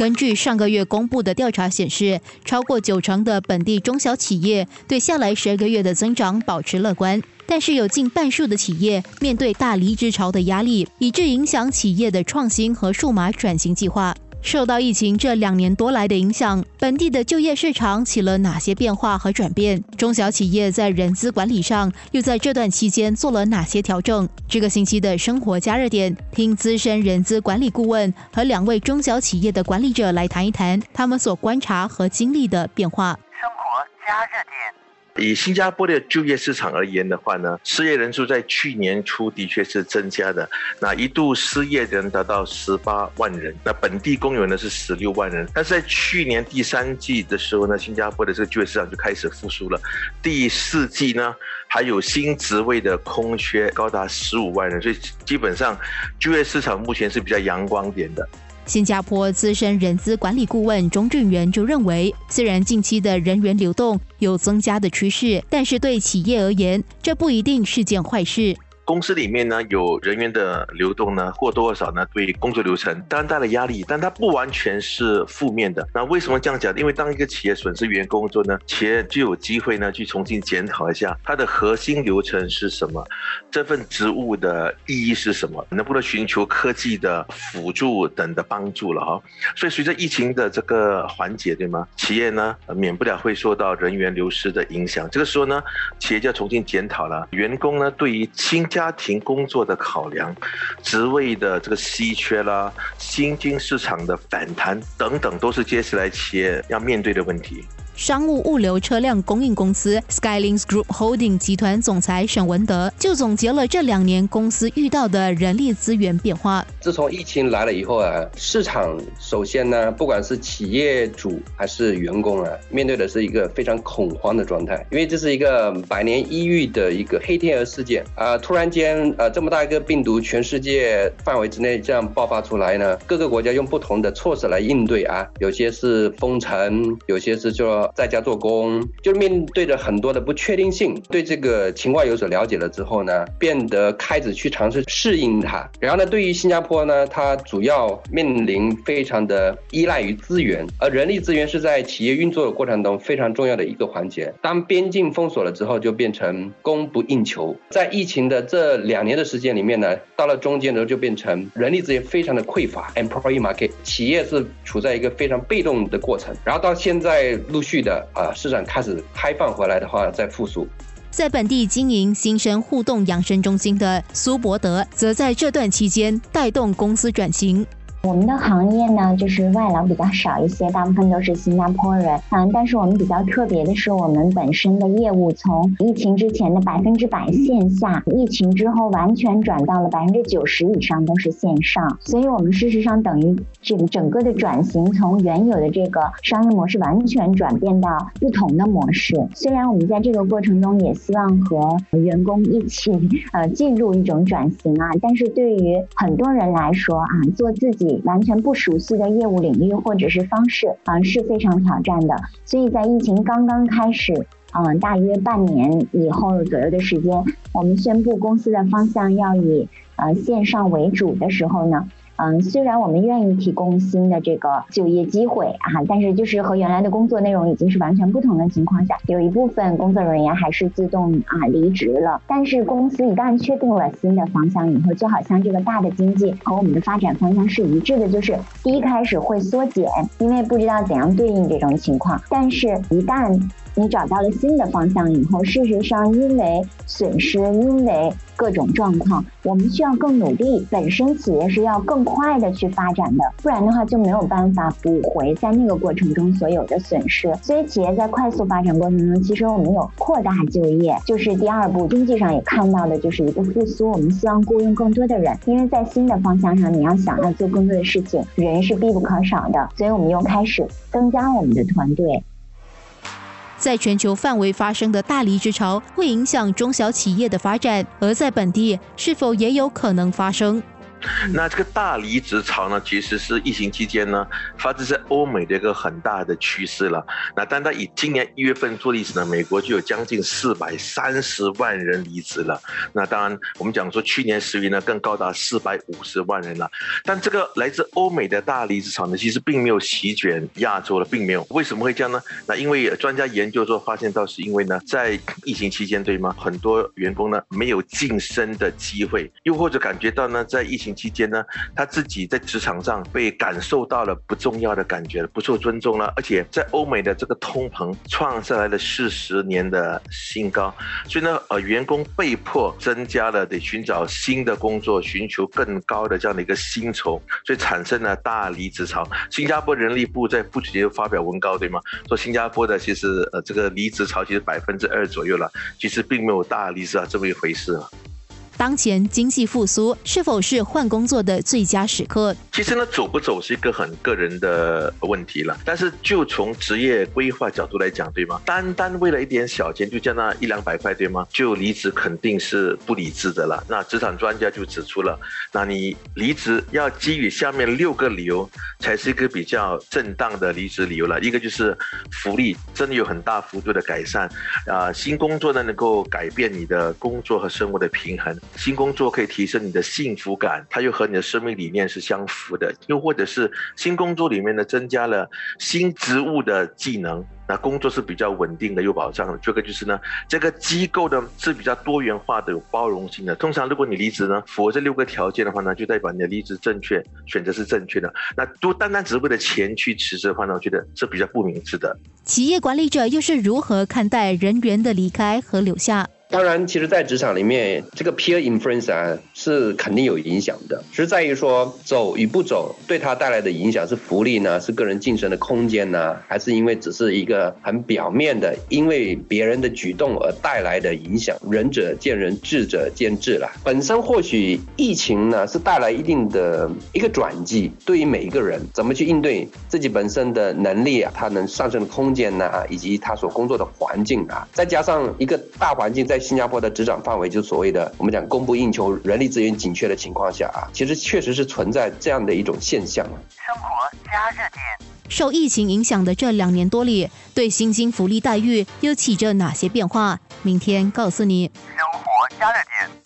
根据上个月公布的调查显示，超过九成的本地中小企业对下来十二个月的增长保持乐观，但是有近半数的企业面对大离职潮的压力，以致影响企业的创新和数码转型计划。受到疫情这两年多来的影响，本地的就业市场起了哪些变化和转变？中小企业在人资管理上又在这段期间做了哪些调整？这个星期的生活加热点，听资深人资管理顾问和两位中小企业的管理者来谈一谈他们所观察和经历的变化。生活加热点。以新加坡的就业市场而言的话呢，失业人数在去年初的确是增加的，那一度失业人达到十八万人，那本地工人呢是十六万人，但是在去年第三季的时候呢，新加坡的这个就业市场就开始复苏了，第四季呢还有新职位的空缺高达十五万人，所以基本上就业市场目前是比较阳光点的。新加坡资深人资管理顾问钟俊元就认为，虽然近期的人员流动有增加的趋势，但是对企业而言，这不一定是件坏事。公司里面呢有人员的流动呢，或多或少呢对工作流程当然带来压力，但它不完全是负面的。那为什么这样讲？因为当一个企业损失员工之后呢，企业就有机会呢去重新检讨一下它的核心流程是什么，这份职务的意义是什么，能不能寻求科技的辅助等的帮助了哈。所以随着疫情的这个缓解，对吗？企业呢免不了会受到人员流失的影响。这个时候呢，企业就要重新检讨了，员工呢对于新加家庭工作的考量、职位的这个稀缺啦、薪金市场的反弹等等，都是接下来企业要面对的问题。商务物流车辆供应公司 Skylinks Group Holding 集团总裁沈文德就总结了这两年公司遇到的人力资源变化。自从疫情来了以后啊，市场首先呢，不管是企业主还是员工啊，面对的是一个非常恐慌的状态，因为这是一个百年一遇的一个黑天鹅事件啊！突然间，呃，这么大一个病毒，全世界范围之内这样爆发出来呢，各个国家用不同的措施来应对啊，有些是封城，有些是说。在家做工，就是面对着很多的不确定性，对这个情况有所了解了之后呢，变得开始去尝试适应它。然后呢，对于新加坡呢，它主要面临非常的依赖于资源，而人力资源是在企业运作的过程中非常重要的一个环节。当边境封锁了之后，就变成供不应求。在疫情的这两年的时间里面呢，到了中间呢，就变成人力资源非常的匮乏，employee market，企业是处在一个非常被动的过程。然后到现在陆续。的啊，市场开始开放回来的话，再复苏。在本地经营新生互动养生中心的苏伯德，则在这段期间带动公司转型。我们的行业呢，就是外劳比较少一些，大部分都是新加坡人。嗯，但是我们比较特别的是，我们本身的业务从疫情之前的百分之百线下，疫情之后完全转到了百分之九十以上都是线上。所以，我们事实上等于这个整个的转型，从原有的这个商业模式完全转变到不同的模式。虽然我们在这个过程中也希望和员工一起呃进入一种转型啊，但是对于很多人来说啊，做自己。完全不熟悉的业务领域或者是方式啊是非常挑战的，所以在疫情刚刚开始，嗯，大约半年以后左右的时间，我们宣布公司的方向要以呃线上为主的时候呢。嗯，虽然我们愿意提供新的这个就业机会啊，但是就是和原来的工作内容已经是完全不同的情况下，有一部分工作人员还是自动啊离职了。但是公司一旦确定了新的方向以后，就好像这个大的经济和我们的发展方向是一致的，就是第一开始会缩减，因为不知道怎样对应这种情况，但是一旦你找到了新的方向以后，事实上因为损失，因为各种状况，我们需要更努力。本身企业是要更快的去发展的，不然的话就没有办法补回在那个过程中所有的损失。所以企业在快速发展过程中，其实我们有扩大就业，就是第二步，经济上也看到的就是一个复苏。我们希望雇佣更多的人，因为在新的方向上，你要想要做更多的事情，人是必不可少的。所以我们又开始增加我们的团队。在全球范围发生的大离职潮会影响中小企业的发展，而在本地是否也有可能发生？那这个大离职潮呢，其实是疫情期间呢，发生在欧美的一个很大的趋势了。那单单以今年一月份做例子呢，美国就有将近四百三十万人离职了。那当然，我们讲说去年十月呢，更高达四百五十万人了。但这个来自欧美的大离职潮呢，其实并没有席卷亚洲了，并没有。为什么会这样呢？那因为专家研究说发现到是因为呢，在疫情期间，对吗？很多员工呢没有晋升的机会，又或者感觉到呢，在疫情期间呢，他自己在职场上被感受到了不重要的感觉，不受尊重了。而且在欧美的这个通膨创下来了四十年的新高，所以呢，呃，员工被迫增加了得寻找新的工作，寻求更高的这样的一个薪酬，所以产生了大离职潮。新加坡人力部在不久前发表文告，对吗？说新加坡的其实呃这个离职潮其实百分之二左右了，其实并没有大离职啊这么一回事啊。当前经济复苏是否是换工作的最佳时刻？其实呢，走不走是一个很个人的问题了。但是就从职业规划角度来讲，对吗？单单为了一点小钱，就加那一两百块，对吗？就离职肯定是不理智的了。那职场专家就指出了，那你离职要基于下面六个理由，才是一个比较正当的离职理由了。一个就是福利真的有很大幅度的改善，啊，新工作呢能够改变你的工作和生活的平衡。新工作可以提升你的幸福感，它又和你的生命理念是相符的。又或者是新工作里面呢，增加了新职务的技能，那工作是比较稳定的，有保障的。这个就是呢，这个机构呢是比较多元化的，有包容性的。通常如果你离职呢，符合这六个条件的话呢，就代表你的离职正确，选择是正确的。那都单单只是为了钱去辞职的话呢，我觉得是比较不明智的。企业管理者又是如何看待人员的离开和留下？当然，其实，在职场里面，这个 peer influence 啊，是肯定有影响的。只是在于说，走与不走，对他带来的影响是福利呢，是个人晋升的空间呢，还是因为只是一个很表面的，因为别人的举动而带来的影响？仁者见仁，智者见智了。本身或许疫情呢，是带来一定的一个转机，对于每一个人怎么去应对自己本身的能力啊，他能上升的空间呢，以及他所工作的环境啊，再加上一个大环境在。新加坡的职掌范围，就所谓的我们讲供不应求、人力资源紧缺的情况下啊，其实确实是存在这样的一种现象。生活加热点，受疫情影响的这两年多里，对薪金福利待遇又起着哪些变化？明天告诉你。生活加热点。